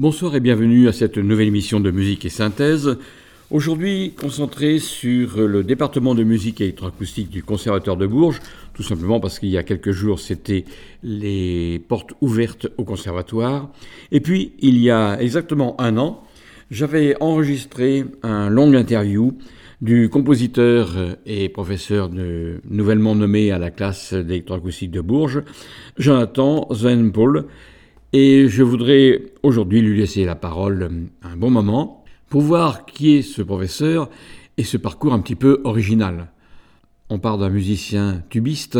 Bonsoir et bienvenue à cette nouvelle émission de musique et synthèse. Aujourd'hui concentrée sur le département de musique électroacoustique du Conservatoire de Bourges, tout simplement parce qu'il y a quelques jours c'était les portes ouvertes au conservatoire. Et puis il y a exactement un an, j'avais enregistré un long interview du compositeur et professeur nouvellement nommé à la classe d'électroacoustique de Bourges, Jonathan Svenpool, et je voudrais aujourd'hui lui laisser la parole un bon moment pour voir qui est ce professeur et ce parcours un petit peu original. On part d'un musicien tubiste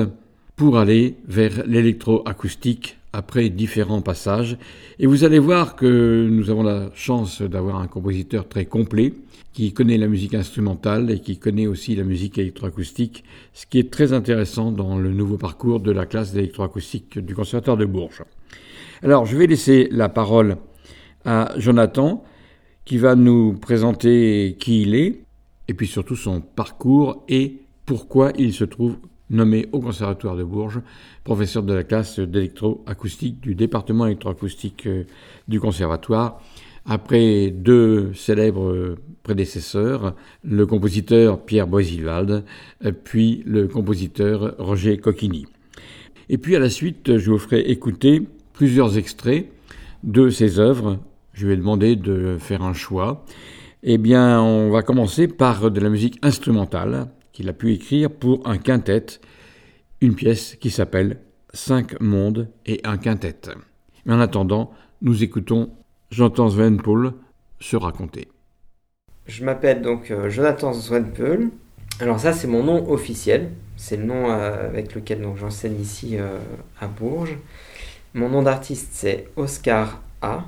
pour aller vers l'électroacoustique après différents passages. Et vous allez voir que nous avons la chance d'avoir un compositeur très complet qui connaît la musique instrumentale et qui connaît aussi la musique électroacoustique, ce qui est très intéressant dans le nouveau parcours de la classe d'électroacoustique du Conservatoire de Bourges. Alors, je vais laisser la parole à Jonathan, qui va nous présenter qui il est, et puis surtout son parcours et pourquoi il se trouve nommé au Conservatoire de Bourges, professeur de la classe d'électroacoustique du département électroacoustique euh, du Conservatoire, après deux célèbres prédécesseurs, le compositeur Pierre Boisilvald, puis le compositeur Roger Coquini. Et puis à la suite, je vous ferai écouter plusieurs extraits de ses œuvres. Je vais demander de faire un choix. Eh bien, on va commencer par de la musique instrumentale qu'il a pu écrire pour un quintet, une pièce qui s'appelle Cinq mondes et un quintet. Mais en attendant, nous écoutons Jonathan Svenpool se raconter. Je m'appelle donc euh, Jonathan Svenpool. Alors ça, c'est mon nom officiel. C'est le nom euh, avec lequel j'enseigne ici euh, à Bourges. Mon nom d'artiste, c'est Oscar A.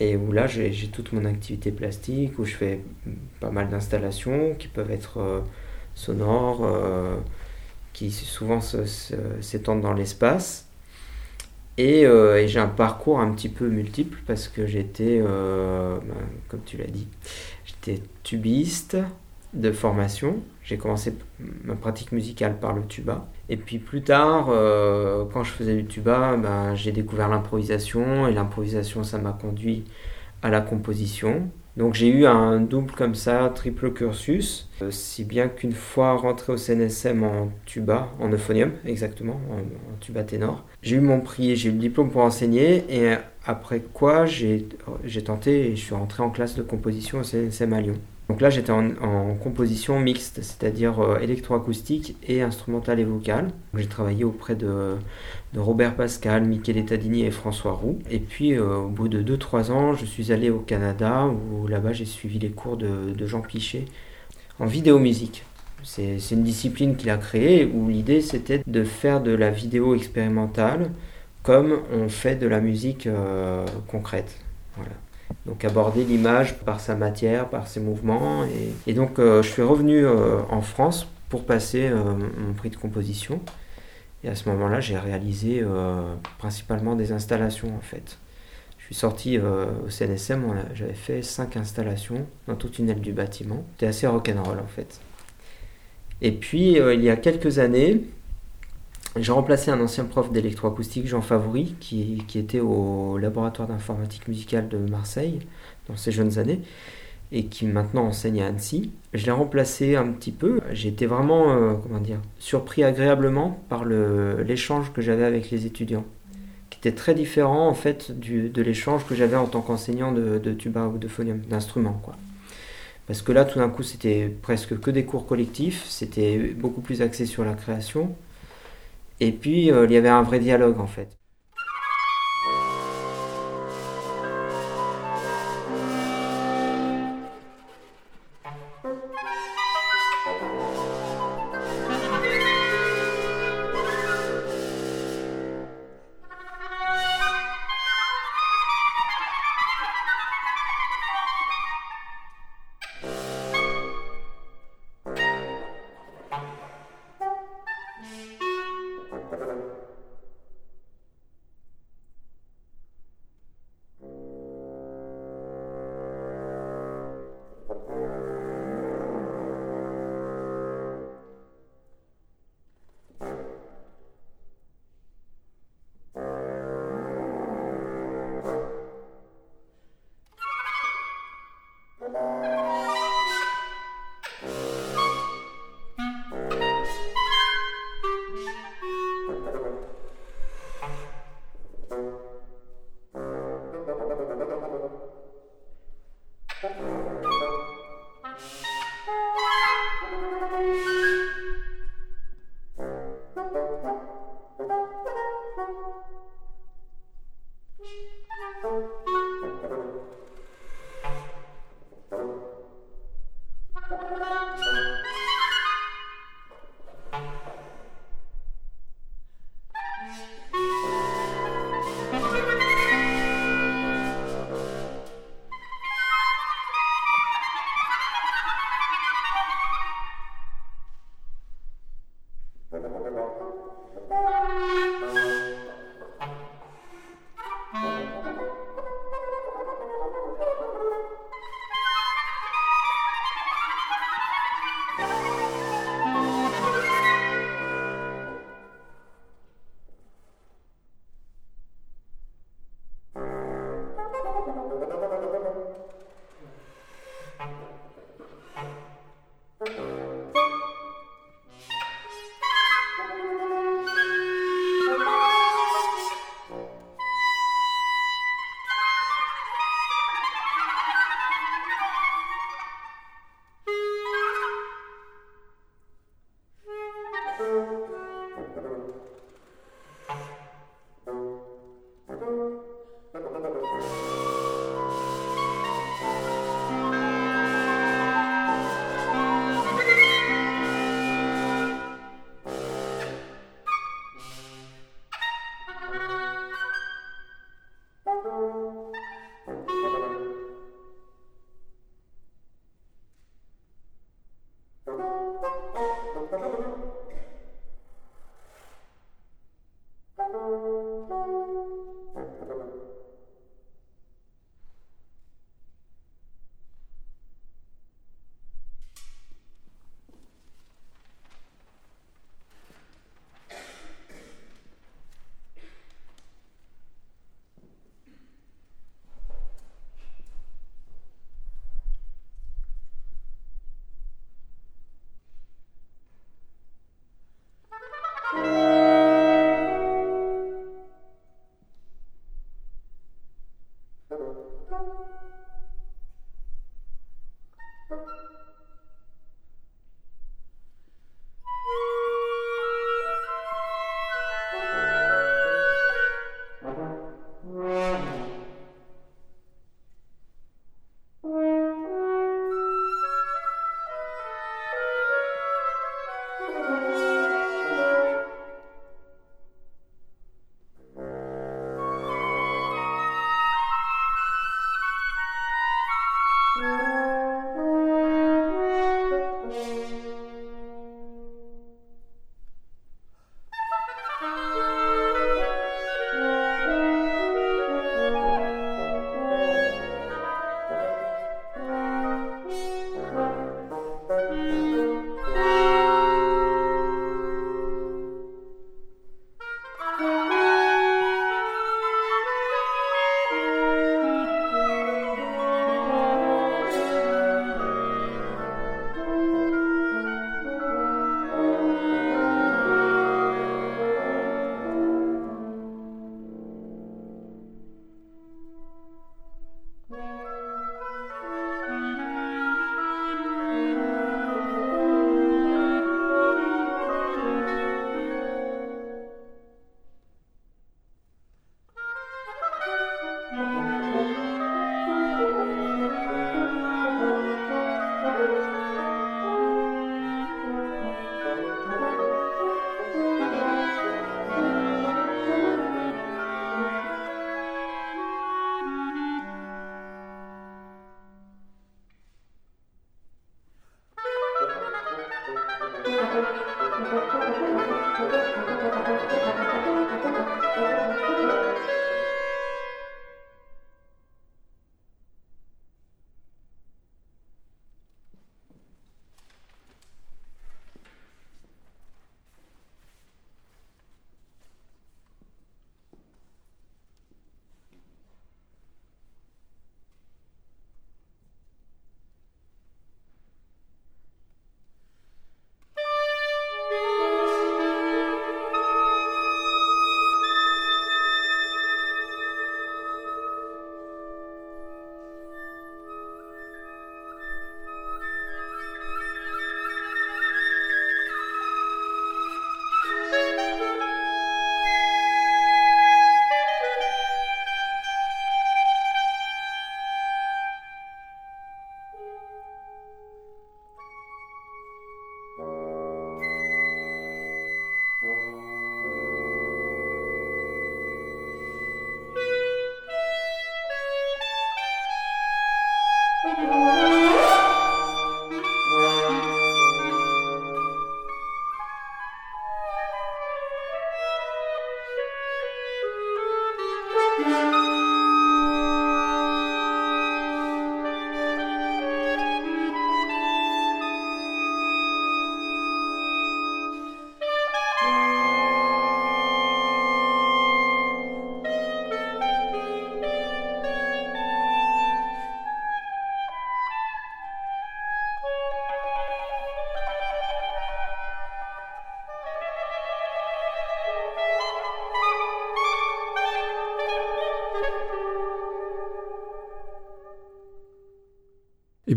Et où là, j'ai toute mon activité plastique, où je fais pas mal d'installations qui peuvent être sonores, qui souvent s'étendent dans l'espace. Euh, et, j'ai un parcours un petit peu multiple parce que j'étais, euh, ben, comme tu l'as dit, j'étais tubiste de formation. J'ai commencé ma pratique musicale par le tuba. Et puis plus tard, euh, quand je faisais du tuba, ben, j'ai découvert l'improvisation. Et l'improvisation, ça m'a conduit à la composition. Donc j'ai eu un double comme ça, triple cursus, euh, si bien qu'une fois rentré au CNSM en tuba, en euphonium exactement, en, tuba ténor, j'ai eu mon prix, j'ai eu le diplôme pour enseigner et après quoi j'ai tenté et je suis rentré en classe de composition au CNSM à Lyon. Donc là, j'étais en, composition mixte, c'est-à-dire euh, électroacoustique et instrumentale et vocale. J'ai travaillé auprès de, Robert Pascal, Michele Tadini et François Roux. Et puis, euh, au bout de 2-3 ans, je suis allé au Canada, où là-bas, j'ai suivi les cours de, Jean Pichet en vidéomusique. C'est une discipline qu'il a créée où l'idée, c'était de faire de la vidéo expérimentale comme on fait de la musique euh, concrète. Donc aborder l'image par sa matière, par ses mouvements. Et, donc euh, je suis revenu euh, en France pour passer euh, mon prix de composition. Et à ce moment-là, j'ai réalisé principalement des installations en fait. Je suis sorti au CNSM, j'avais fait cinq installations dans toute une aile du bâtiment. C'était assez rock'n'roll en fait. Et puis il y a quelques années, j'ai remplacé un ancien prof d'électroacoustique, Jean Favori, qui, était au laboratoire d'informatique musicale de Marseille dans ses jeunes années. et qui maintenant enseigne à Annecy. Je l'ai remplacé un petit peu. J'ai été vraiment, euh, comment dire, surpris agréablement par l'échange que j'avais avec les étudiants, qui était très différent en fait du, de l'échange que j'avais en tant qu'enseignant de, tuba ou de phonium, d'instrument. Parce que là, tout d'un coup, c'était presque que des cours collectifs, c'était beaucoup plus axé sur la création. Et puis, euh, il y avait un vrai dialogue en fait.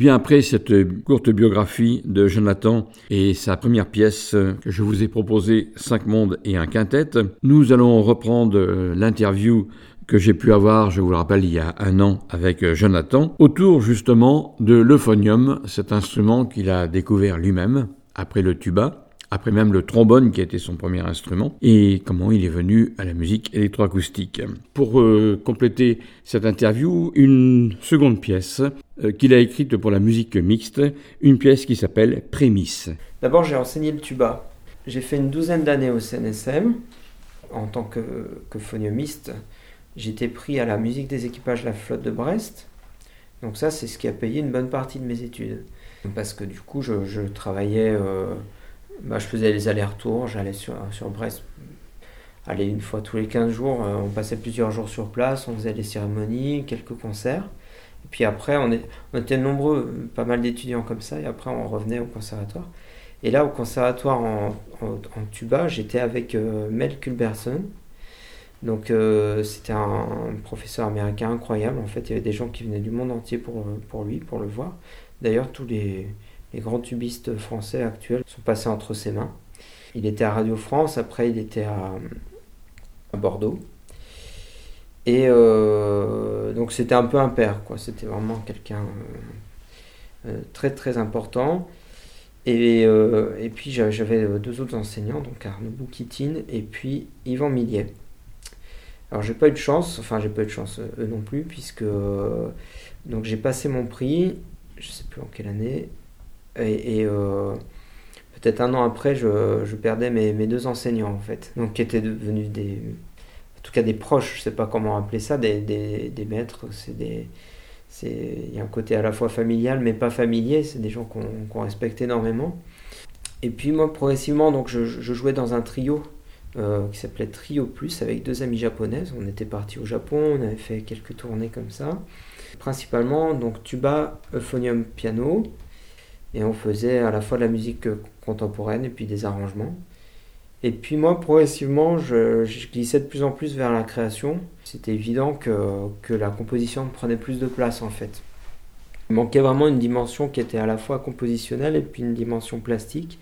Bien, après cette courte biographie de Jonathan et sa première pièce que je vous ai proposée, Cinq mondes et un quintet, nous allons reprendre euh, l'interview que j'ai pu avoir, je vous le rappelle, il y a un an avec euh, Jonathan, autour justement de l'euphonium, cet instrument qu'il a découvert lui-même après le tuba après même le trombone qui a été son premier instrument, et comment il est venu à la musique électroacoustique. Pour euh, compléter cette interview, une seconde pièce qu'il a écrite pour la musique mixte, une pièce qui s'appelle Prémisse. D'abord j'ai enseigné le tuba. J'ai fait une douzaine d'années au CNSM en tant que, que phoniumiste. J'étais pris à la musique des équipages de la flotte de Brest. Donc ça c'est ce qui a payé une bonne partie de mes études. Parce que du coup je, travaillais... Euh, bah, je faisais les allers-retours, j'allais sur, sur Brest, aller une fois tous les 15 jours, euh, on passait plusieurs jours sur place, on faisait des cérémonies, quelques concerts. Puis après, on, était nombreux, pas mal d'étudiants comme ça, et après on revenait au conservatoire. Et là, au conservatoire en, tuba, j'étais avec euh, Mel Culberson. Donc euh, c'était un, professeur américain incroyable. En fait, il y avait des gens qui venaient du monde entier pour, pour lui, pour le voir. D'ailleurs, tous les, les grands tubistes français actuels sont passés entre ses mains. Il était à Radio France, après il était à, Bordeaux. Et euh, donc c'était un peu un père, quoi. C'était vraiment quelqu'un euh, euh, très très important. Et, et puis j'avais deux autres enseignants, donc Arnaud Boukitine et puis Yvan Millier. Alors j'ai pas eu de chance, enfin j'ai pas eu de chance eux non plus, puisque donc j'ai passé mon prix, je sais plus en quelle année, et, euh, peut-être un an après, je, perdais mes, deux enseignants, en fait. Donc, qui étaient devenus des. En tout cas, des proches, je sais pas comment appeler ça, des, des, maîtres. C'est des. Il y a un côté à la fois familial, mais pas familier. C'est des gens qu'on respecte énormément. Et puis, moi, progressivement, donc, je, jouais dans un trio euh, qui s'appelait Trio Plus avec deux amies japonaises. On était partis au Japon, on avait fait quelques tournées comme ça. Principalement, donc, tuba, euphonium, piano. Et on faisait à la fois de la musique contemporaine et puis des arrangements. Et puis moi, progressivement, je, glissais de plus en plus vers la création. C'était évident que, que, la composition prenait plus de place en fait. Il manquait vraiment une dimension qui était à la fois compositionnelle et puis une dimension plastique.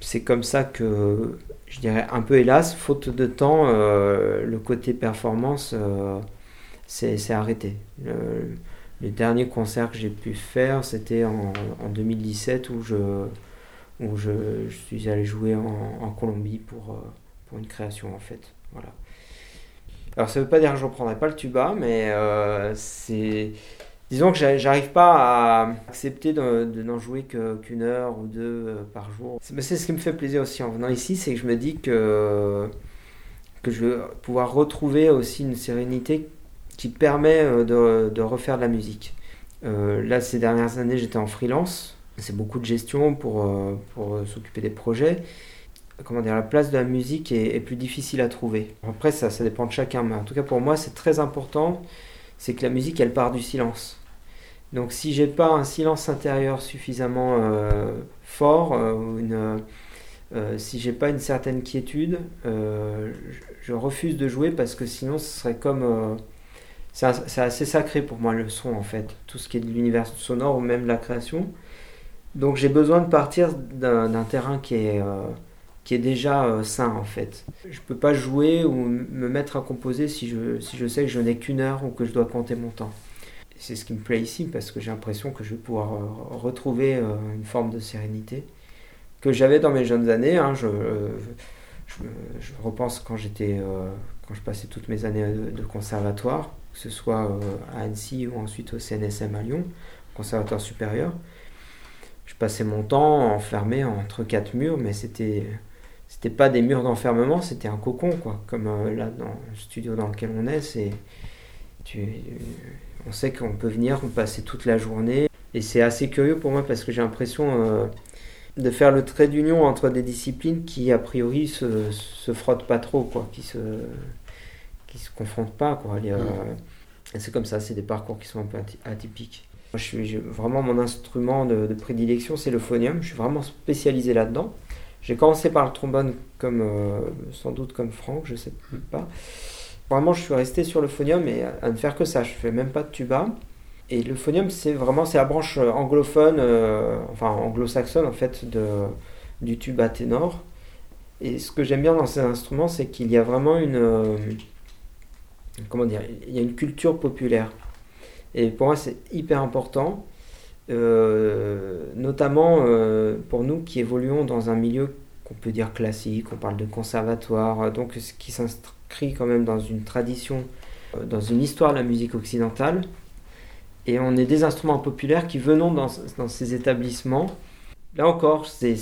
C'est comme ça que, je dirais un peu hélas, faute de temps, euh, le côté performance euh, s'est arrêté. Les derniers concerts que j'ai pu faire, c'était en, 2017 où je, où je, suis allé jouer en, Colombie pour, euh, pour une création en fait. Voilà. Alors ça veut pas dire que je reprendrai pas le tuba, mais euh, c'est disons que j'arrive pas à accepter de, n'en jouer qu'une heure ou deux par jour. C'est ce qui me fait plaisir aussi en venant ici, c'est que je me dis que, que je vais pouvoir retrouver aussi une sérénité qui permet de refaire de la musique. là, ces dernières années, j'étais en freelance. C'est beaucoup de gestion pour, pour s'occuper des projets comment dire, la place de la musique est, plus difficile à trouver. Après, ça, ça dépend de chacun, mais en tout cas pour moi, c'est très important, c'est que la musique, elle part du silence. Donc si j'ai pas un silence intérieur suffisamment euh, fort, euh, une, euh, si j'ai pas une certaine quiétude, je, je, refuse de jouer parce que sinon ce serait comme... c'est assez sacré pour moi le son en fait, tout ce qui est de l'univers sonore ou même de la création. Donc j'ai besoin de partir d'un terrain qui est qui est déjà euh, sain en fait. Je peux pas jouer ou me mettre à composer si je, si je sais que je n'ai qu'une heure ou que je dois compter mon temps. C'est ce qui me plaît ici parce que j'ai l'impression que je vais pouvoir euh, retrouver euh, une forme de sérénité que j'avais dans mes jeunes années. Hein. je, je, repense quand j'étais quand je passais toutes mes années de, conservatoire, que ce soit à Annecy ou ensuite au CNSM à Lyon, conservatoire supérieur. Je passais mon temps enfermé entre quatre murs, mais c'était c'était pas des murs d'enfermement, c'était un cocon, quoi. Comme euh, là, dans le studio dans lequel on est, c'est. Tu, on sait qu'on peut venir, on passer toute la journée. Et c'est assez curieux pour moi parce que j'ai l'impression euh, de faire le trait d'union entre des disciplines qui, a priori, se, se frottent pas trop, quoi. Qui se, qui se confrontent pas, quoi. Euh, c'est comme ça, c'est des parcours qui sont un peu atypiques. Moi, je suis, vraiment mon instrument de, de prédilection, c'est le phonium. Je suis vraiment spécialisé là-dedans. J'ai commencé par le trombone comme euh, sans doute comme Franck, je sais pas. Vraiment, je suis resté sur le phonium et à, ne faire que ça. Je fais même pas de tuba. Et le phonium, c'est vraiment c'est la branche anglophone, euh, enfin anglo-saxonne en fait de, du tuba ténor. Et ce que j'aime bien dans ces instruments, c'est qu'il y a vraiment une euh, comment dire, il y a une culture populaire. Et pour moi, c'est hyper important. Euh, notamment euh, pour nous qui évoluons dans un milieu qu'on peut dire classique, on parle de conservatoire, donc ce qui s'inscrit quand même dans une tradition, euh, dans une histoire de la musique occidentale. Et on est des instruments populaires qui venons dans, ces établissements. Là encore, c'est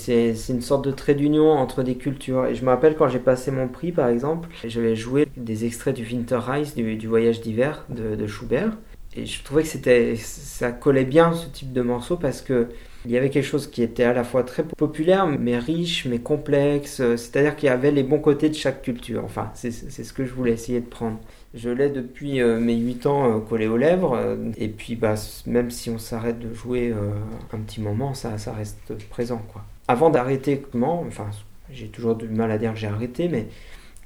une sorte de trait d'union entre des cultures. Et je me rappelle quand j'ai passé mon prix, par exemple, j'avais joué des extraits du Winterreise, du, du voyage d'hiver de Schubert et je trouvais que c'était ça collait bien ce type de morceau parce que il y avait quelque chose qui était à la fois très populaire mais riche mais complexe. C'est-à-dire qu'il y avait les bons côtés de chaque culture. Enfin c'est ce que je voulais essayer de prendre. Je l'ai depuis euh, mes 8 ans euh, collé aux lèvres. Euh, et puis bah, même si on s'arrête de jouer un petit moment ça, ça reste présent quoi. Avant d'arrêter comment enfin j'ai toujours du mal à dire que j'ai arrêté mais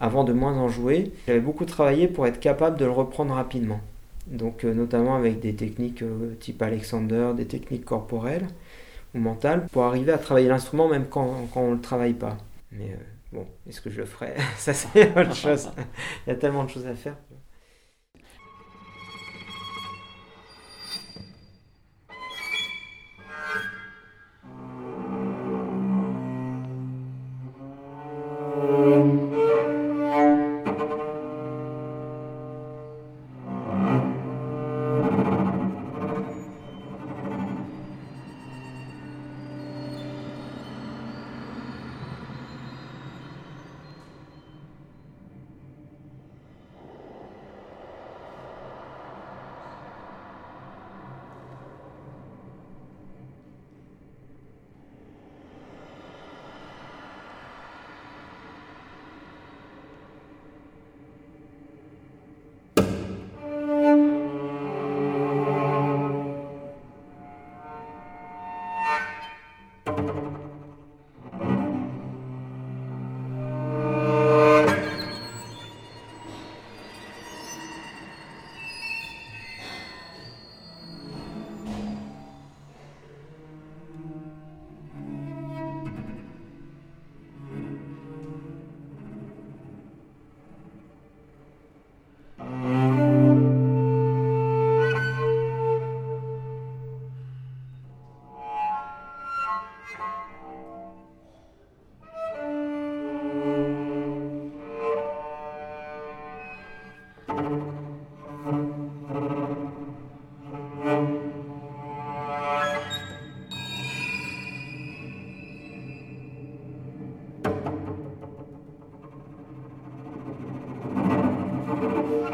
avant de moins en jouer j'avais beaucoup travaillé pour être capable de le reprendre rapidement donc euh, notamment avec des techniques euh, type Alexander, des techniques corporelles ou mentales, pour arriver à travailler l'instrument même quand, on ne le travaille pas. Mais euh, bon, est-ce que je le ferai? Ça c'est autre chose. Il y a tellement de choses à faire.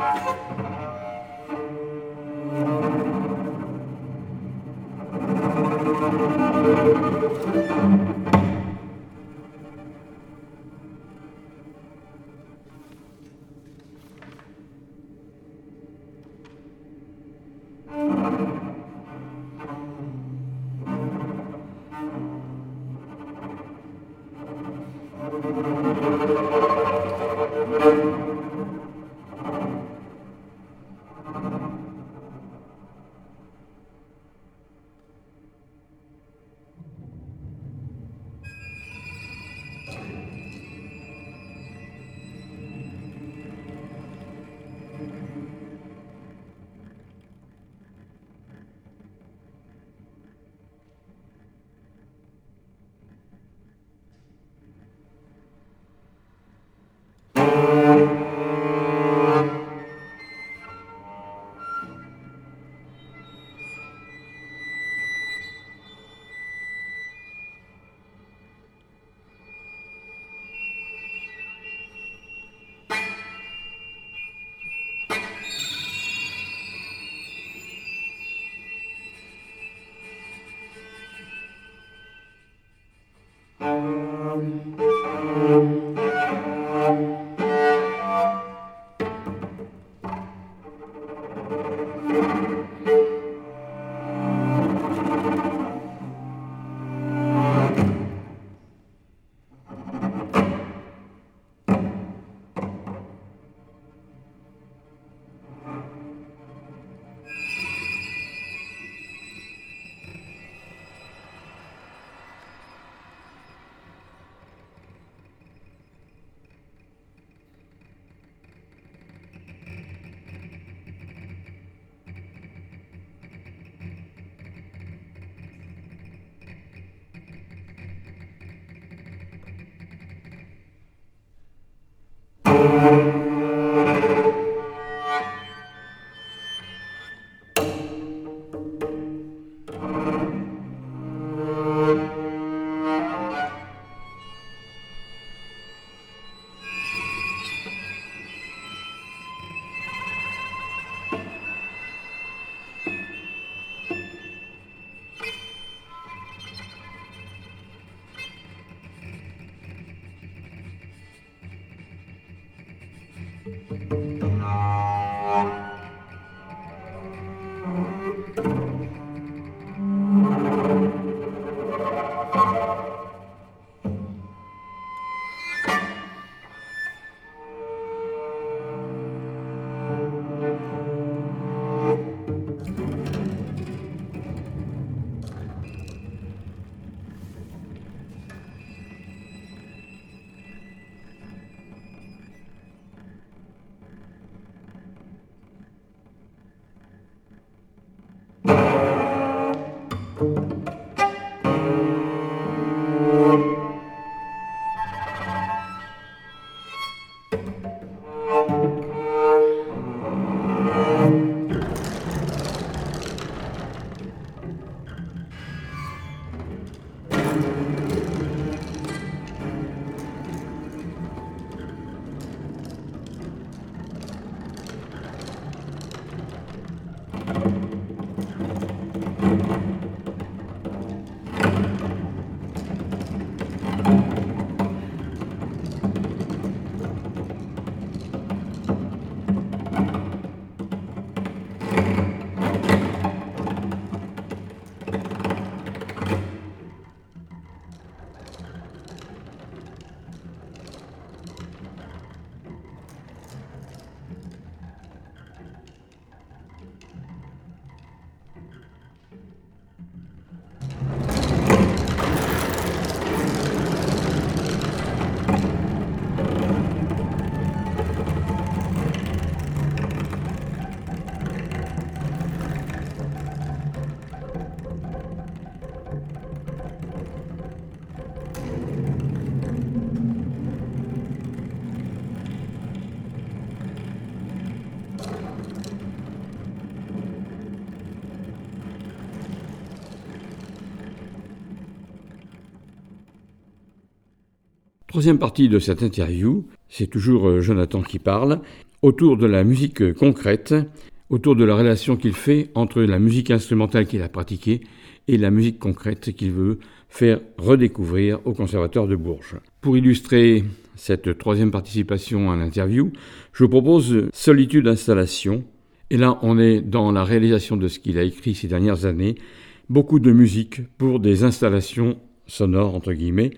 Bye. Troisième partie de cette interview, c'est toujours euh, Jonathan qui parle. autour de la musique concrète, autour de la relation qu'il fait entre la musique instrumentale qu'il a pratiquée et la musique concrète qu'il veut faire redécouvrir au Conservatoire de Bourges. Pour illustrer cette troisième participation à l'interview, je vous propose Solitude Installation. Et là, on est dans la réalisation de ce qu'il a écrit ces dernières années, beaucoup de musique pour des installations sonores, entre guillemets.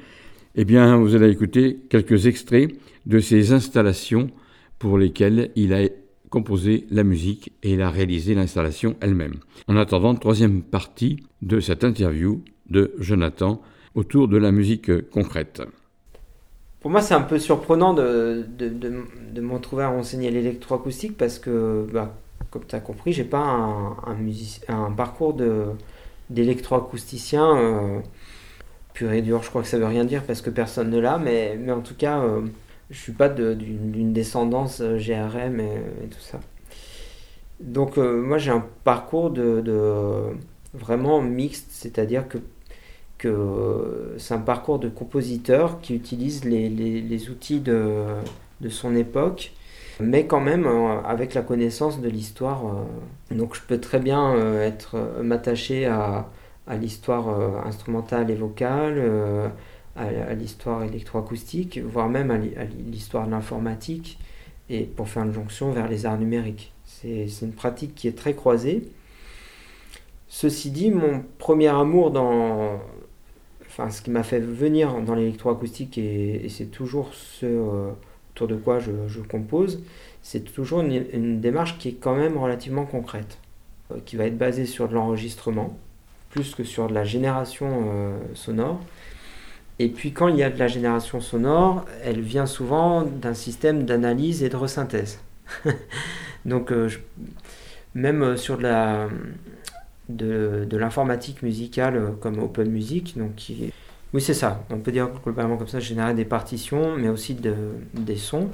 Eh bien, vous allez écouter quelques extraits de ces installations pour lesquelles il a composé la musique et il a réalisé l'installation elle-même. En attendant, troisième partie de cette interview de Jonathan autour de la musique concrète. Pour moi, c'est un peu surprenant de, de, de, m'en trouver à enseigner l'électroacoustique parce que, bah, comme tu as compris, j'ai pas un, un, un parcours d'électroacousticien euh, pur et dur. Je crois que ça veut rien dire parce que personne ne l'a, mais, mais en tout cas, euh, je suis pas d'une descendance euh, GRM et, tout ça. Donc, euh, moi, j'ai un parcours de, vraiment mixte, c'est-à-dire que que c'est un parcours de compositeur qui utilise les, les, outils de, de, son époque, mais quand même avec la connaissance de l'histoire. Donc je peux très bien être m'attacher à, à l'histoire instrumentale et vocale, à, l'histoire électroacoustique, voire même à l'histoire de l'informatique, et pour faire une jonction vers les arts numériques. C'est une pratique qui est très croisée. Ceci dit, mon premier amour dans, enfin, ce qui m'a fait venir dans l'électroacoustique, et, c'est toujours ce euh, autour de quoi je, compose, c'est toujours une, démarche qui est quand même relativement concrète, euh, qui va être basée sur de l'enregistrement, plus que sur de la génération euh, sonore. Et puis quand il y a de la génération sonore, elle vient souvent d'un système d'analyse et de resynthèse. Donc même sur de la, de, l'informatique musicale euh, comme Open Music. Donc. Oui, c'est ça. On peut dire globalement comme ça, générer des partitions, mais aussi de, des sons.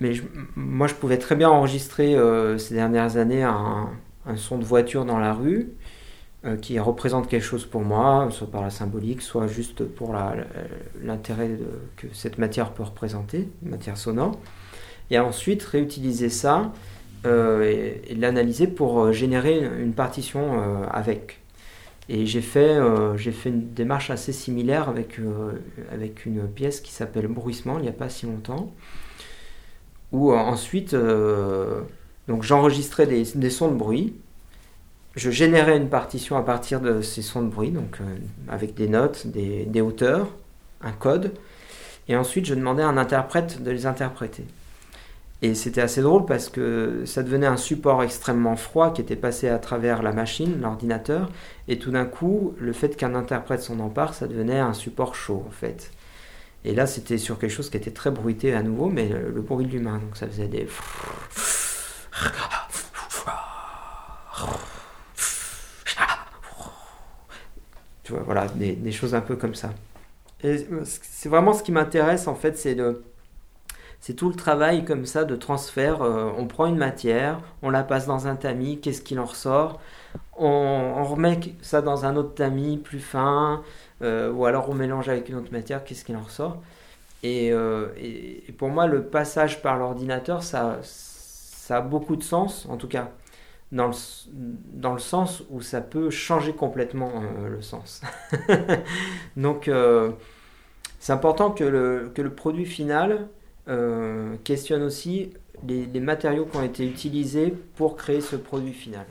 Mais moi, je pouvais très bien enregistrer euh, ces dernières années un, son de voiture dans la rue euh, qui représente quelque chose pour moi, soit par la symbolique, soit juste pour l'intérêt que cette matière peut représenter, matière sonore. Et ensuite réutiliser ça euh, et, l'analyser pour euh, générer une, partition euh, avec. Et j'ai fait, j'ai fait une démarche assez similaire avec, avec une pièce qui s'appelle Bruissement il n'y a pas si longtemps, où ensuite donc j'enregistrais des, sons de bruit, je générais une partition à partir de ces sons de bruit, donc avec des notes, des, hauteurs, un code, et ensuite je demandais à un interprète de les interpréter. Et c'était assez drôle parce que ça devenait un support extrêmement froid qui était passé à travers la machine, l'ordinateur, et tout d'un coup, le fait qu'un interprète s'en empare, ça devenait un support chaud en fait. Et là, c'était sur quelque chose qui était très bruité à nouveau, mais le, bruit de l'humain, donc ça faisait des... Tu vois, voilà, des, choses un peu comme ça. Et c'est vraiment ce qui m'intéresse en fait, c'est de c'est tout le travail comme ça de transfert. Euh, on prend une matière, on la passe dans un tamis, qu'est-ce qu'il en ressort on, remet ça dans un autre tamis plus fin, euh, ou alors on mélange avec une autre matière, qu'est-ce qu'il en ressort euh, et, pour moi, le passage par l'ordinateur, ça, ça a beaucoup de sens, en tout cas dans le, dans le sens où ça peut changer complètement le sens. Donc, c'est important que le, que le produit final euh, questionne aussi les matériaux qui ont été utilisés pour créer ce produit final.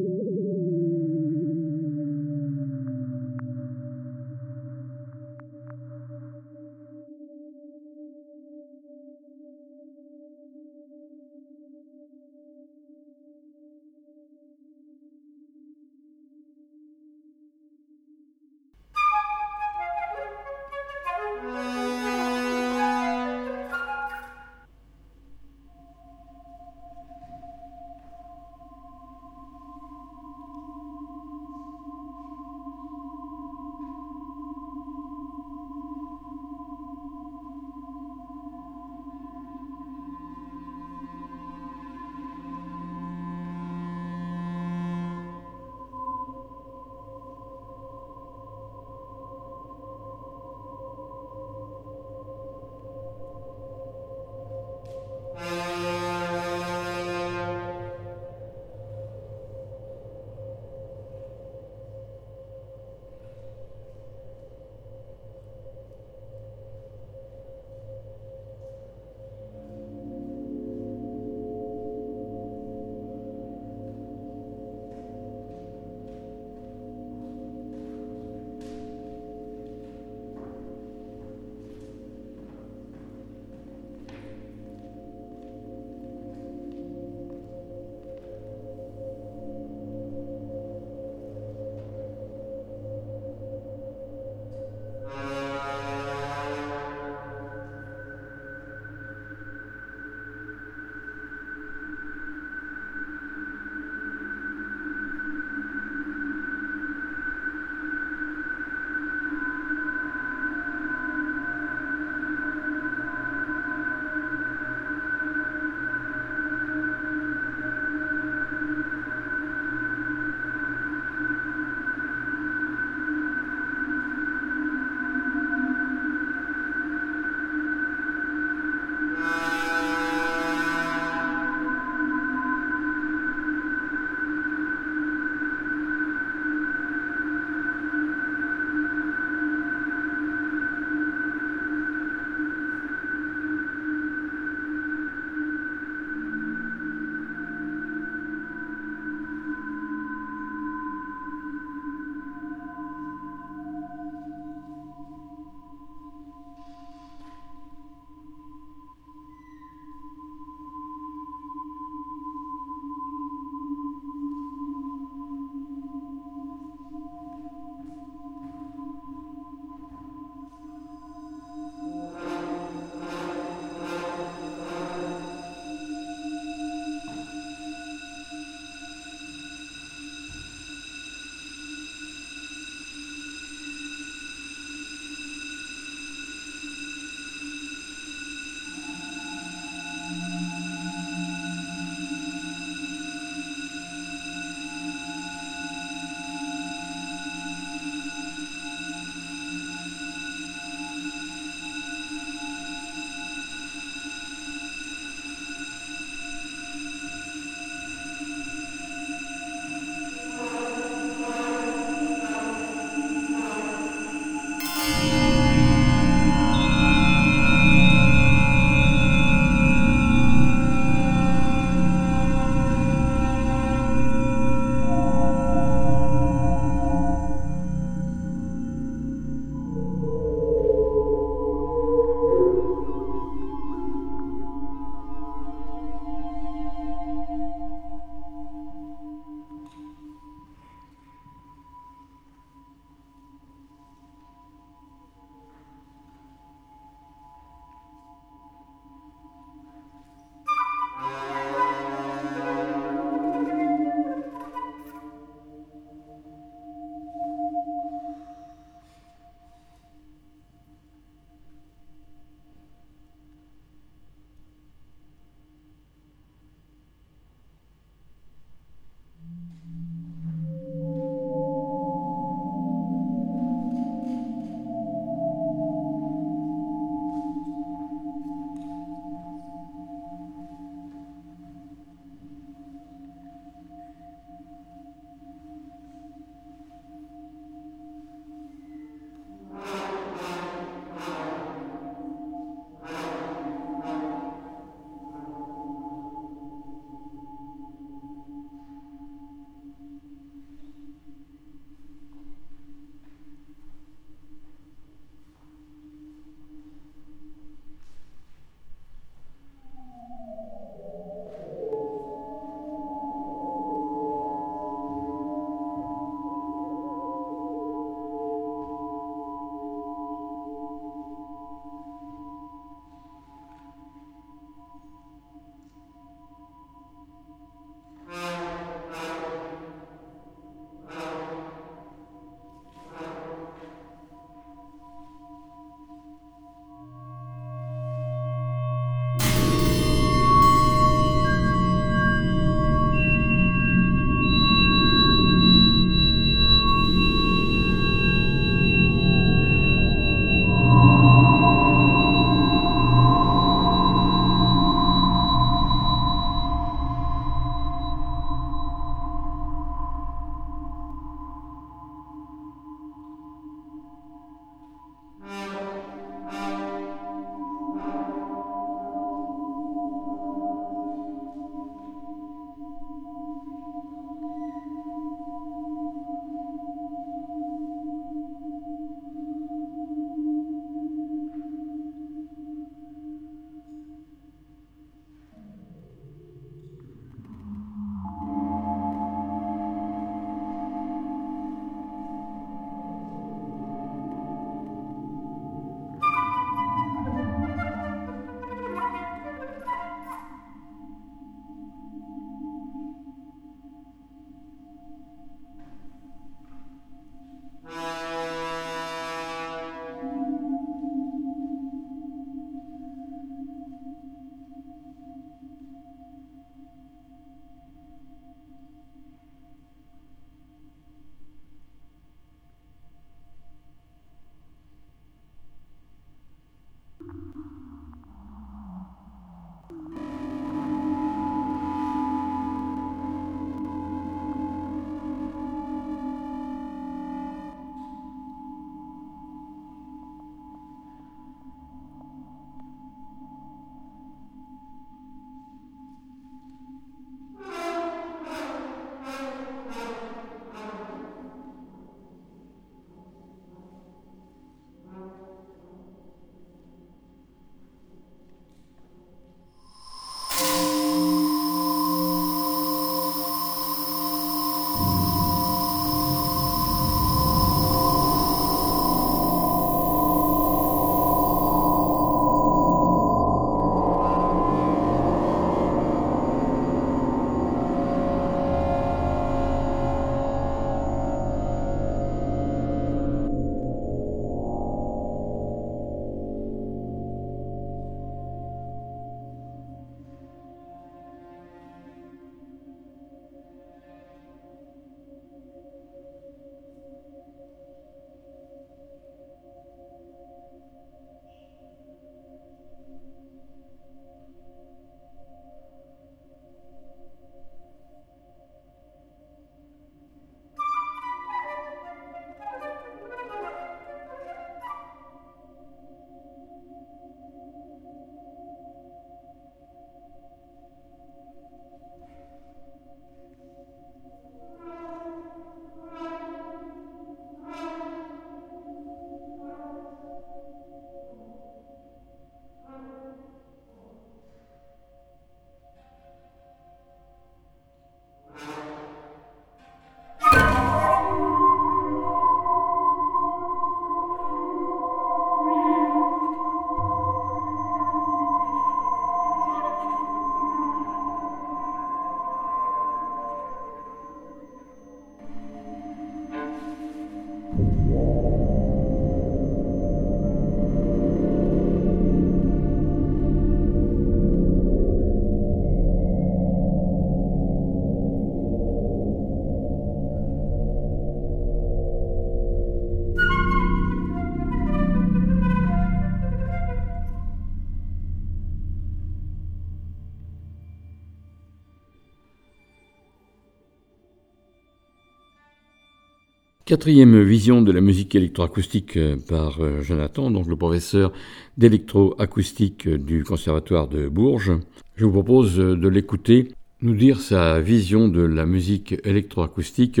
Quatrième vision de la musique électroacoustique euh, par euh, Jonathan, donc le professeur d'électroacoustique du Conservatoire de Bourges. Je vous propose de l'écouter nous dire sa vision de la musique électroacoustique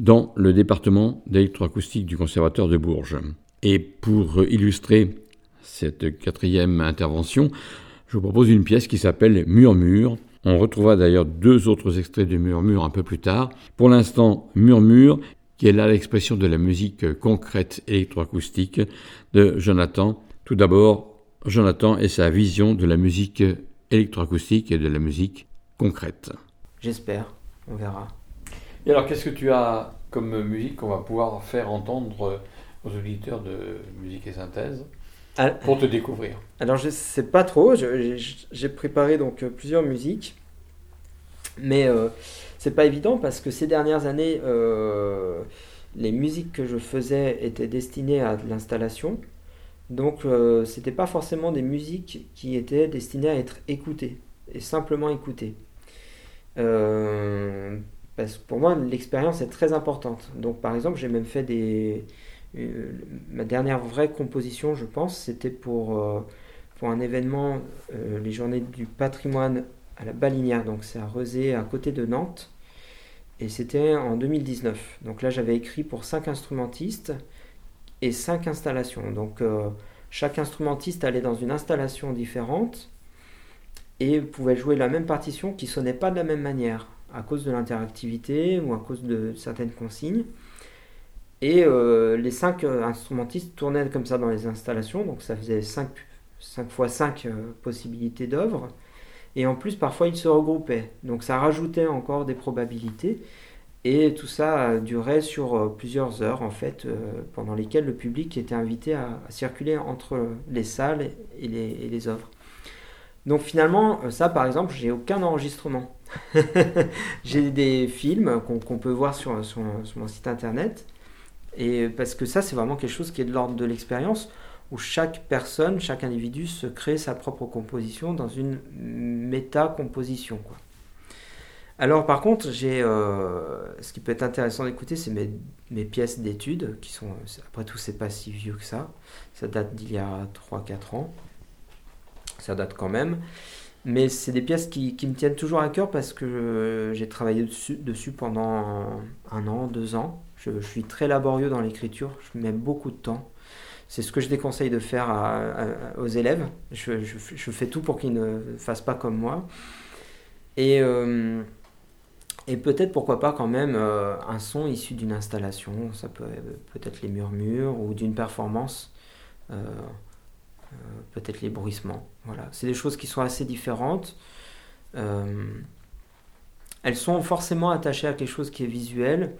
dans le département d'électroacoustique du Conservatoire de Bourges. Et pour illustrer cette quatrième intervention, je vous propose une pièce qui s'appelle Murmure. On retrouvera d'ailleurs deux autres extraits de Murmure un peu plus tard. Pour l'instant, Murmure, qui est là l'expression de la musique concrète électroacoustique de Jonathan. Tout d'abord, Jonathan et sa vision de la musique électroacoustique et de la musique concrète. J'espère, on verra. Et alors, qu'est-ce que tu as comme musique qu'on va pouvoir faire entendre aux auditeurs de musique et synthèse ah, pour te découvrir? Alors, je ne sais pas trop. J'ai préparé donc plusieurs musiques, mais euh, c'est pas évident parce que ces dernières années, euh, les musiques que je faisais étaient destinées à l'installation. Donc, euh, c'était pas forcément des musiques qui étaient destinées à être écoutées et simplement écoutées. Euh, parce que pour moi, l'expérience est très importante. Donc, par exemple, j'ai même fait des. Ma dernière vraie composition, je pense, c'était pour, pour un événement, les Journées du patrimoine à la Balinière. Donc, c'est à Rezé, à côté de Nantes. Et c'était en 2019. Donc là, j'avais écrit pour cinq instrumentistes et cinq installations. Donc, chaque instrumentiste allait dans une installation différente et pouvait jouer la même partition qui sonnait pas de la même manière à cause de l'interactivité ou à cause de certaines consignes. Et euh, les cinq euh, instrumentistes tournaient comme ça dans les installations, donc ça faisait 5, 5 fois 5 euh, possibilités d'œuvres. Et en plus, parfois, ils se regroupaient. Donc ça rajoutait encore des probabilités. Et tout ça durait sur plusieurs heures, en fait, pendant lesquelles le public était invité à, circuler entre les salles et les, œuvres. Donc finalement, euh, ça par exemple, j'ai aucun enregistrement. j'ai des films qu'on peut voir sur, sur, mon site internet. Et parce que ça, c'est vraiment quelque chose qui est de l'ordre de l'expérience, où chaque personne, chaque individu se crée sa propre composition dans une méta-composition. Alors par contre, j'ai, euh, ce qui peut être intéressant d'écouter, c'est mes, pièces d'études, qui sont, après tout, c'est pas si vieux que ça. Ça date d'il y a 3-4 ans ça date quand même. Mais c'est des pièces qui, me tiennent toujours à cœur parce que j'ai travaillé dessus, pendant un, an, deux ans. Je, suis très laborieux dans l'écriture, je mets beaucoup de temps. C'est ce que je déconseille de faire aux élèves. Je, fais tout pour qu'ils ne fassent pas comme moi. Et, euh, peut-être, pourquoi pas, quand même, euh, un son issu d'une installation. Ça peut peut-être les murmures ou d'une performance. Euh, peut-être les bruissements. Voilà. C'est des choses qui sont assez différentes. Elles sont forcément attachées à quelque chose qui est visuel,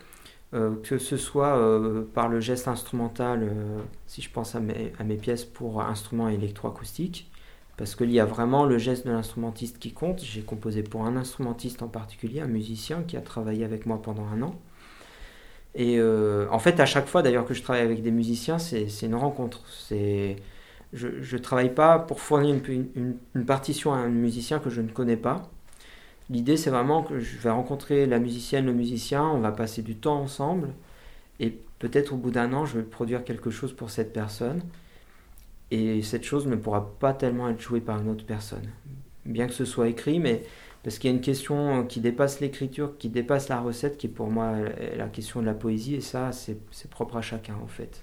euh, que ce soit par le geste instrumental, si je pense à mes, pièces pour instruments électroacoustiques, parce qu'il y a vraiment le geste de l'instrumentiste qui compte. J'ai composé pour un instrumentiste en particulier, un musicien qui a travaillé avec moi pendant un an. Et en fait, à chaque fois d'ailleurs que je travaille avec des musiciens, c'est une rencontre. Je ne travaille pas pour fournir une, partition à un musicien que je ne connais pas. L'idée, c'est vraiment que je vais rencontrer la musicienne, le musicien, on va passer du temps ensemble, et peut-être au bout d'un an, je vais produire quelque chose pour cette personne, et cette chose ne pourra pas tellement être jouée par une autre personne. Bien que ce soit écrit, mais parce qu'il y a une question qui dépasse l'écriture, qui dépasse la recette, qui est pour moi la question de la poésie, et ça, c'est propre à chacun en fait.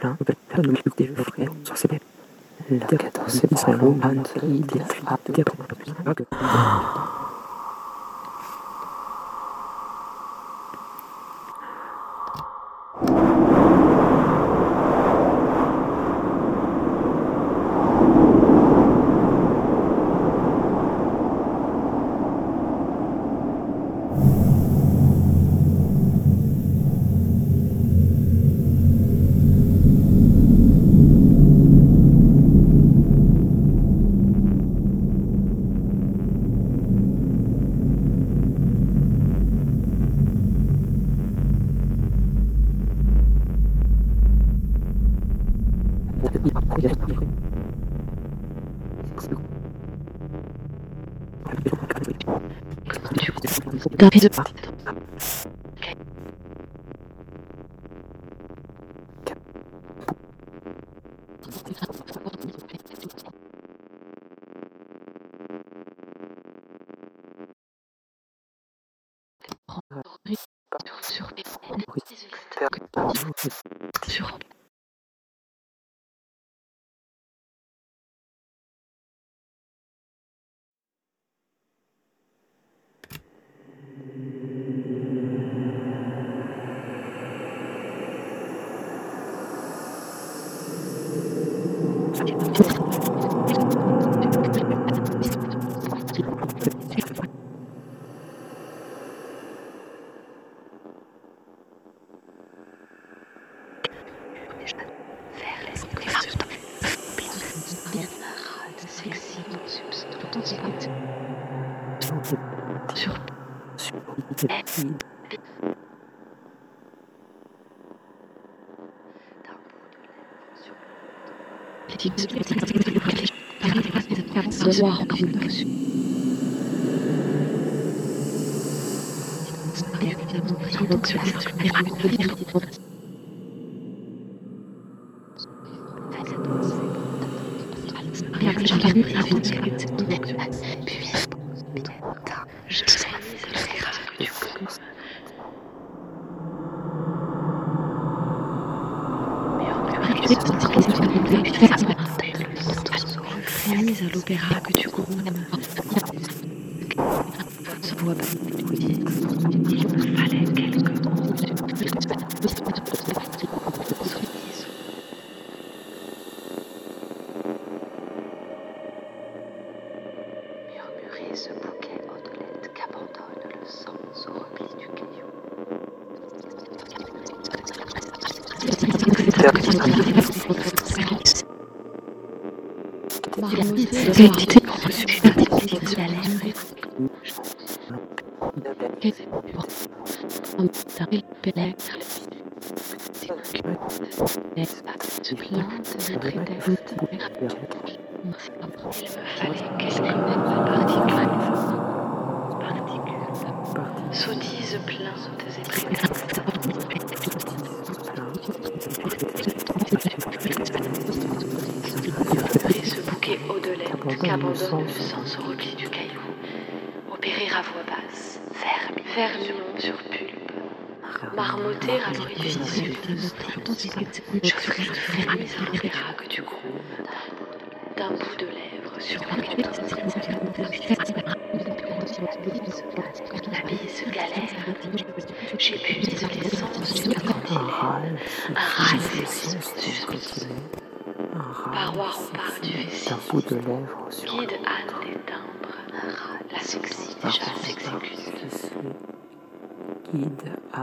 La 14 ผิดห Sur.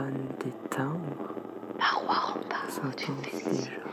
des timbres. Parois remparts, tu fais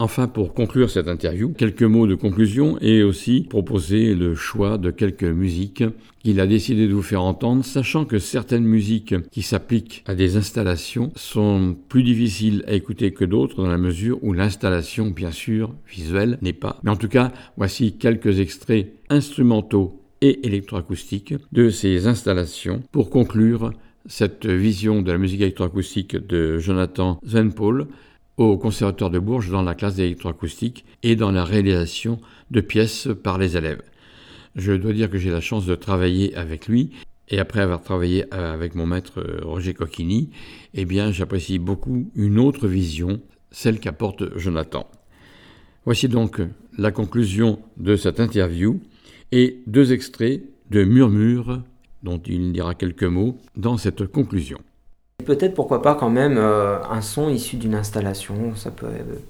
Enfin, pour conclure cette interview, quelques mots de conclusion et aussi proposer le choix de quelques musiques qu'il a décidé de vous faire entendre, sachant que certaines musiques qui s'appliquent à des installations sont plus difficiles à écouter que d'autres dans la mesure où l'installation, bien sûr, visuelle n'est pas. Mais en tout cas, voici quelques extraits instrumentaux et électroacoustiques de ces installations pour conclure cette vision de la musique électroacoustique de Jonathan Zenpaul au Conservatoire de Bourges dans la classe d'électroacoustique et dans la réalisation de pièces par les élèves. Je dois dire que j'ai la chance de travailler avec lui et après avoir travaillé avec mon maître euh, Roger Coquini, eh bien j'apprécie beaucoup une autre vision, celle qu'apporte Jonathan. Voici donc la conclusion de cette interview et deux extraits de Murmure dont il dira quelques mots dans cette conclusion. Peut-être pourquoi pas quand même euh, un son issu d'une installation, ça peut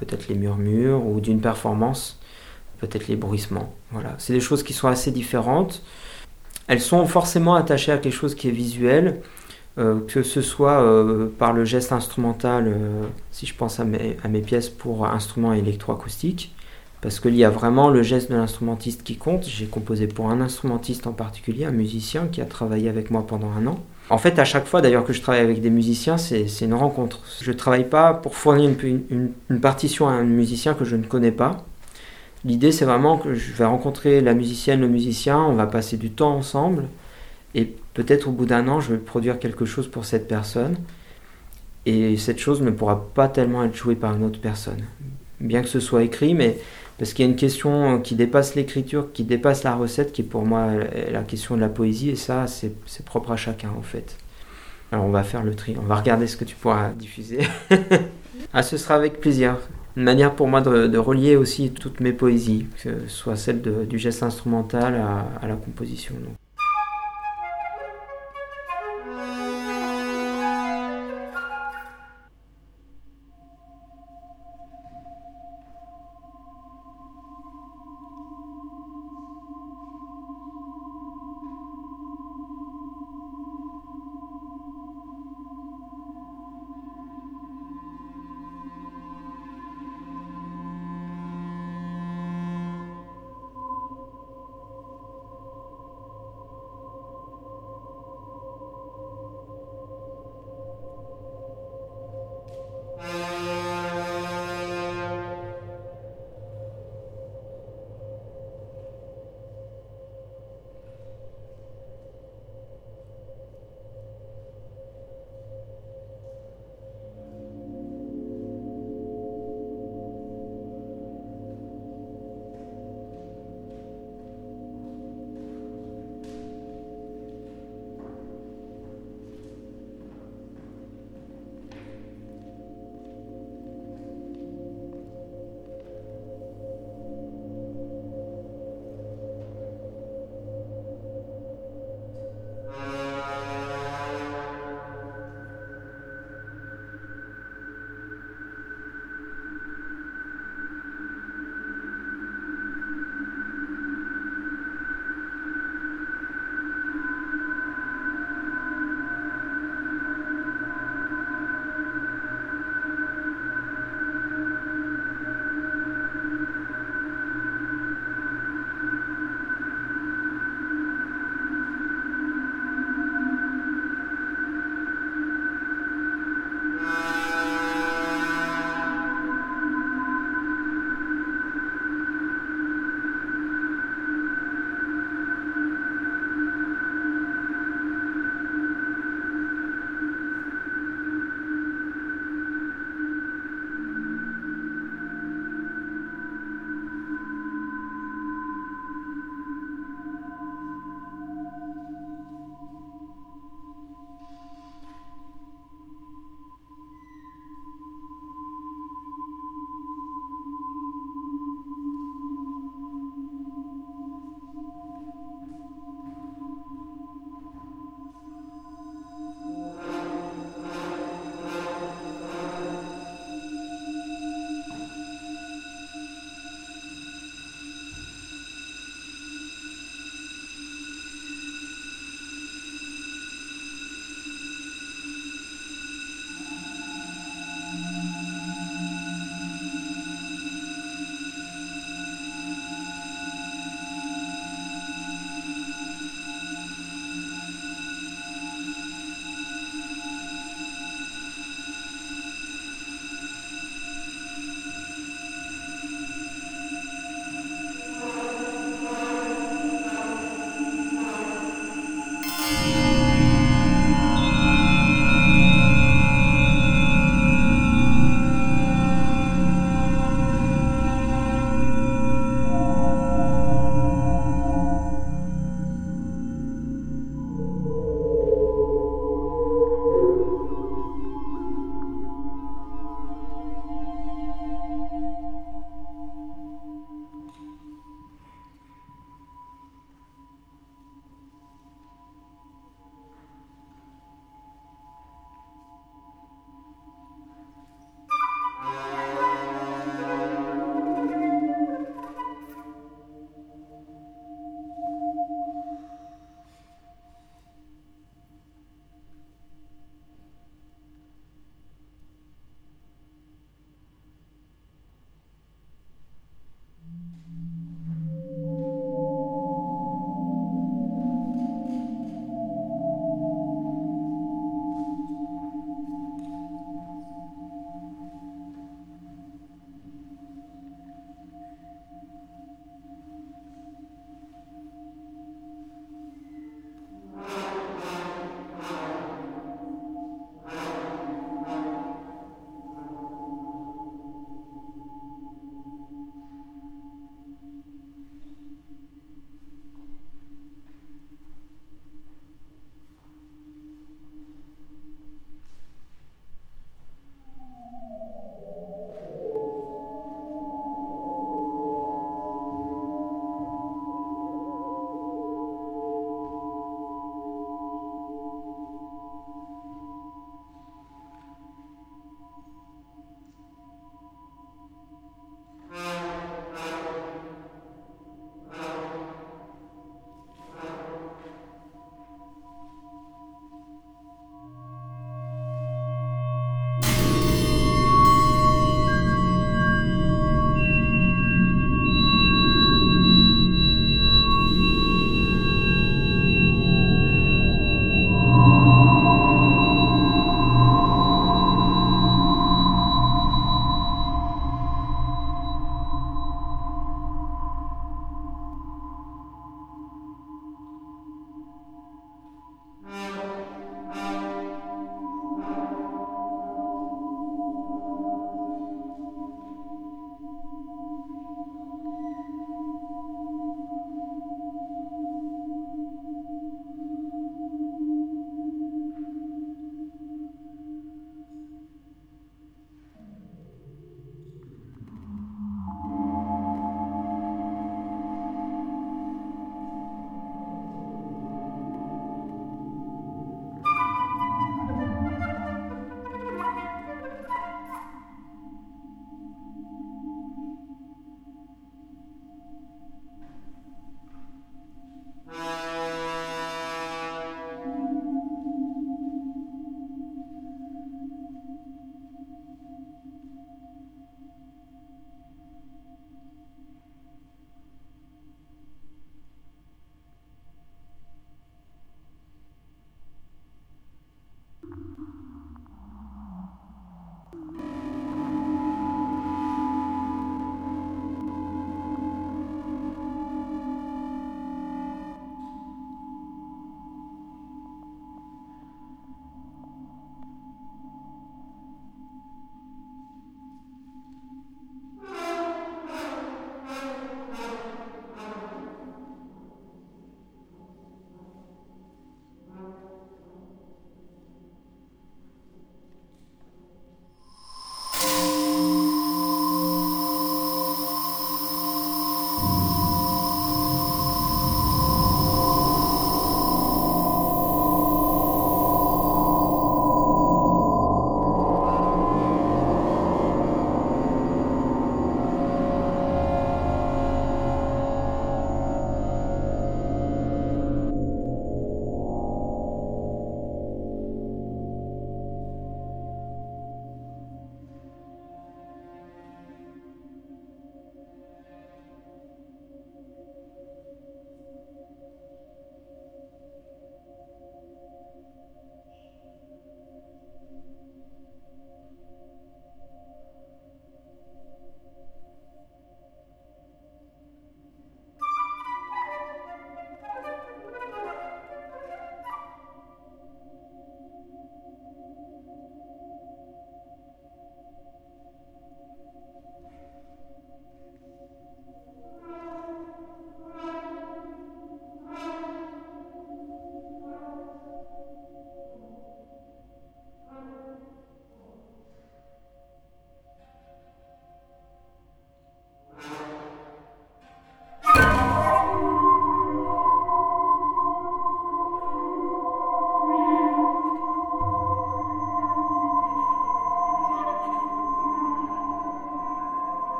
peut-être les murmures ou d'une performance, peut-être les bruissements. Voilà, c'est des choses qui sont assez différentes. Elles sont forcément attachées à quelque chose qui est visuel, euh, que ce soit euh, par le geste instrumental, si je pense à mes, à mes pièces pour instruments électroacoustiques, parce qu'il y a vraiment le geste de l'instrumentiste qui compte. J'ai composé pour un instrumentiste en particulier, un musicien qui a travaillé avec moi pendant un an. En fait, à chaque fois d'ailleurs que je travaille avec des musiciens, c'est une rencontre. Je ne travaille pas pour fournir une, partition à un musicien que je ne connais pas. L'idée, c'est vraiment que je vais rencontrer la musicienne, le musicien, on va passer du temps ensemble, et peut-être au bout d'un an, je vais produire quelque chose pour cette personne, et cette chose ne pourra pas tellement être jouée par une autre personne. Bien que ce soit écrit, mais parce qu'il y a une question qui dépasse l'écriture, qui dépasse la recette, qui est pour moi la question de la poésie, et ça, c'est propre à chacun en fait. Alors on va faire le tri, on va regarder ce que tu pourras diffuser. ah, ce sera avec plaisir. Une manière pour moi de, relier aussi toutes mes poésies, que ce soit celle du geste instrumental à, la composition.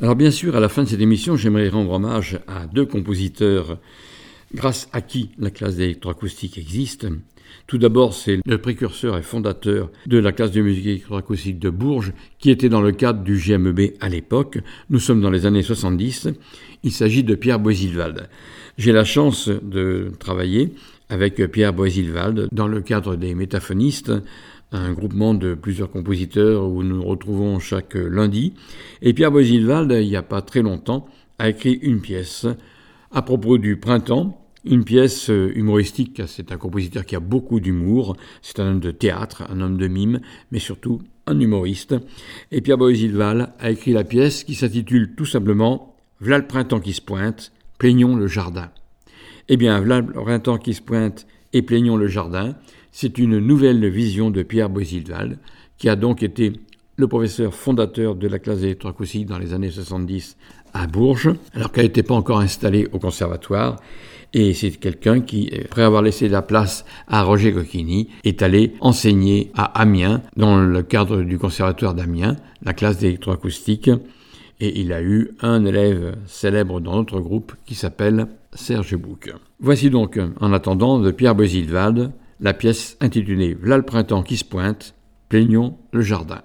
Alors bien sûr, à la fin de cette émission, j'aimerais rendre hommage à deux compositeurs grâce à qui la classe d'électroacoustique existe. Tout d'abord, c'est le précurseur et fondateur de la classe de musique électroacoustique de Bourges, qui était dans le cadre du GMEB à l'époque. Nous sommes dans les années 70. Il s'agit de Pierre Boisilvald. J'ai la chance de travailler avec Pierre Boisilvald dans le cadre des métaphonistes, un groupement de plusieurs compositeurs où nous nous retrouvons chaque lundi. Et Pierre Boisilvald, il n'y a pas très longtemps, a écrit une pièce à propos du printemps, une pièce humoristique, c'est un compositeur qui a beaucoup d'humour, c'est un homme de théâtre, un homme de mime, mais surtout un humoriste. Et Pierre Boisilval a écrit la pièce qui s'intitule tout simplement V'là le printemps qui se pointe, plaignons le jardin. Eh bien, V'là le printemps qui se pointe et plaignons le jardin, c'est une nouvelle vision de Pierre Boisilval, qui a donc été le professeur fondateur de la classe d'électroacoustique dans les années 70 à Bourges, alors qu'elle n'était pas encore installée au conservatoire. Et c'est quelqu'un qui, après avoir laissé la place à Roger Coquini, est allé enseigner à Amiens, dans le cadre du conservatoire d'Amiens, la classe d'électroacoustique. Et il a eu un élève célèbre dans notre groupe qui s'appelle Serge Bouc. Voici donc, en attendant, de Pierre Boisilvald, la pièce intitulée V'là le printemps qui se pointe, plaignons le jardin.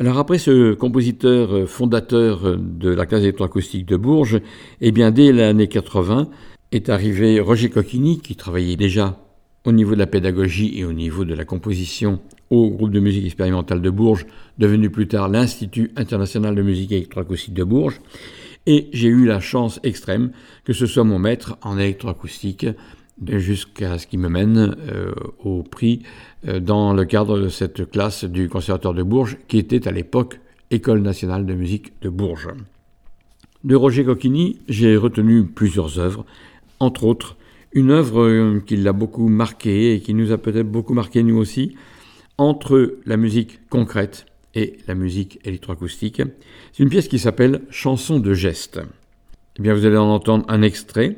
Alors après ce compositeur euh, fondateur de la classe électroacoustique de Bourges, eh bien dès l'année 80 est arrivé Roger Coquini qui travaillait déjà au niveau de la pédagogie et au niveau de la composition au groupe de musique expérimentale de Bourges, devenu plus tard l'Institut international de musique électroacoustique de Bourges. Et j'ai eu la chance extrême que ce soit mon maître en électroacoustique jusqu'à ce qu'il me mène euh, au prix euh, dans le cadre de cette classe du Conservatoire de Bourges, qui était à l'époque École nationale de musique de Bourges. De Roger Coquini, j'ai retenu plusieurs œuvres, entre autres une œuvre euh, qui l'a beaucoup marqué et qui nous a peut-être beaucoup marqué nous aussi, entre la musique concrète et la musique électroacoustique. C'est une pièce qui s'appelle Chanson de geste. Eh bien, vous allez en entendre un extrait.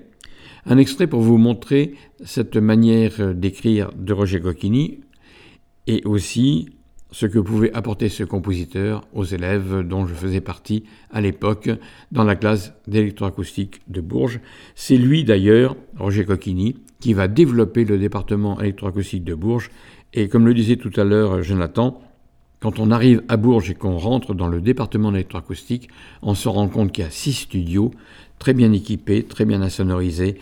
Un extrait pour vous montrer cette manière d'écrire de Roger Coquini et aussi ce que pouvait apporter ce compositeur aux élèves dont je faisais partie à l'époque dans la classe d'électroacoustique de Bourges. C'est lui d'ailleurs, Roger Coquini, qui va développer le département électroacoustique de Bourges. Et comme le disait tout à l'heure Jonathan, quand on arrive à Bourges et qu'on rentre dans le département d'électroacoustique, on se rend compte qu'il y a six studios très bien équipés, très bien insonorisés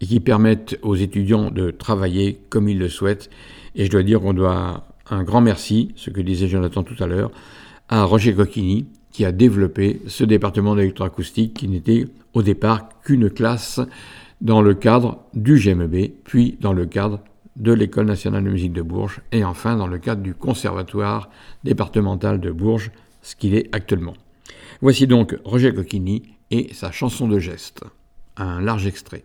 et qui permettent aux étudiants de travailler comme ils le souhaitent. Et je dois dire qu'on doit un grand merci, ce que disait Jonathan tout à l'heure, à Roger Coquini, qui a développé ce département d'électroacoustique qui n'était au départ qu'une classe dans le cadre du GMB, puis dans le cadre de l'École nationale de musique de Bourges, et enfin dans le cadre du Conservatoire départemental de Bourges, ce qu'il est actuellement. Voici donc Roger Coquini et sa chanson de geste. Un large extrait.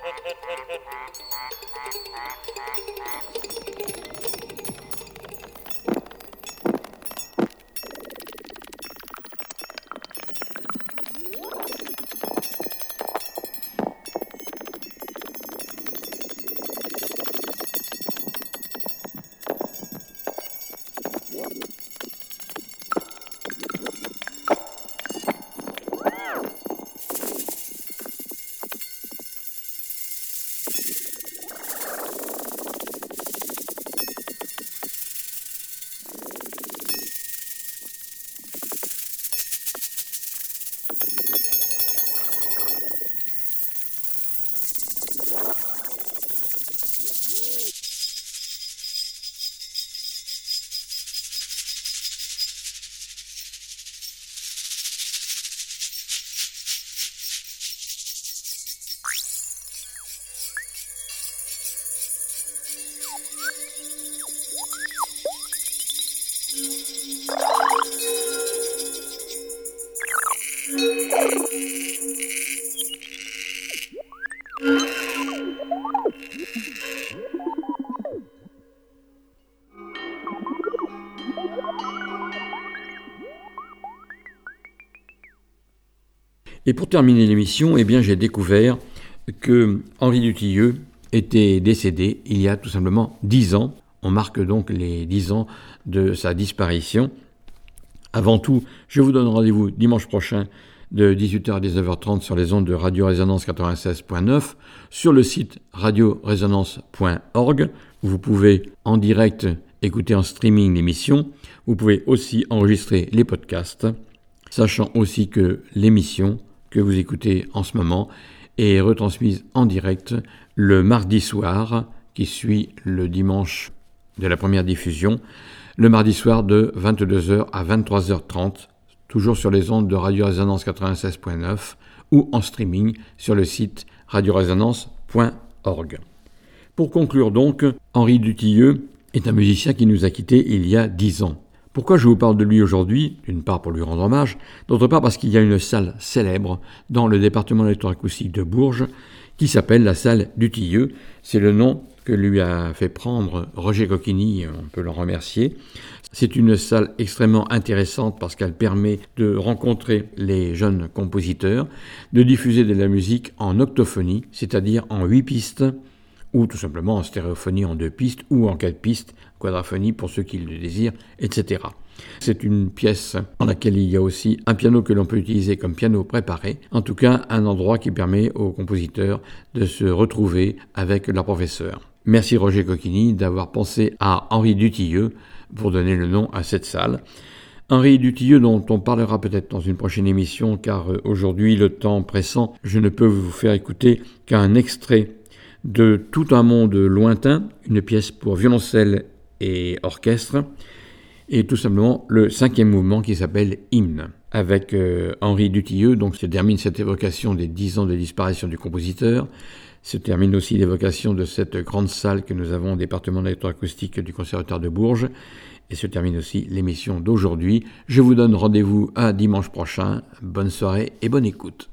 Thank you. Et pour terminer l'émission, eh bien, j'ai découvert que Henri Dutilleux était décédé il y a tout simplement dix ans. On marque donc les dix ans de sa disparition. Avant tout, je vous donne rendez-vous dimanche prochain de 18h à 19h30 sur les ondes de Radio Résonance 96.9, sur le site radioresonance.org. Vous pouvez en direct écouter en streaming l'émission. Vous pouvez aussi enregistrer les podcasts, sachant aussi que l'émission que vous écoutez en ce moment est retransmise en direct le mardi soir qui suit le dimanche de la première diffusion, le mardi soir de 22h à 23h30, toujours sur les ondes de Radio Résonance 96.9 ou en streaming sur le site radioresonance.org. Pour conclure donc, Henri Dutilleux est un musicien qui nous a quittés il y a dix ans. Pourquoi je vous parle de lui aujourd'hui? D'une part pour lui rendre hommage, d'autre part parce qu'il y a une salle célèbre dans le département électroacoustique de Bourges qui s'appelle la salle du Tilleux. C'est le nom que lui a fait prendre Roger Coquigny, on peut le remercier. C'est une salle extrêmement intéressante parce qu'elle permet de rencontrer les jeunes compositeurs, de diffuser de la musique en octophonie, c'est-à-dire en huit pistes, ou tout simplement en stéréophonie en deux pistes, ou en quatre pistes, pour ceux qui le désirent, etc. C'est une pièce dans laquelle il y a aussi un piano que l'on peut utiliser comme piano préparé, en tout cas un endroit qui permet aux compositeurs de se retrouver avec leur professeur. Merci Roger Coquigny d'avoir pensé à Henri Dutilleux pour donner le nom à cette salle. Henri Dutilleux dont on parlera peut-être dans une prochaine émission car euh, aujourd'hui le temps pressant je ne peux vous faire écouter qu'un extrait de Tout un monde lointain, une pièce pour violoncelle et orchestre et tout simplement le cinquième mouvement qui s'appelle Hymne. Avec euh, Henri Dutilleux, donc se termine cette évocation des dix ans de disparition du compositeur, se termine aussi l'évocation de cette grande salle que nous avons au département d'électroacoustique du Conservatoire de Bourges, et se termine aussi l'émission d'aujourd'hui. Je vous donne rendez-vous à dimanche prochain. Bonne soirée et bonne écoute.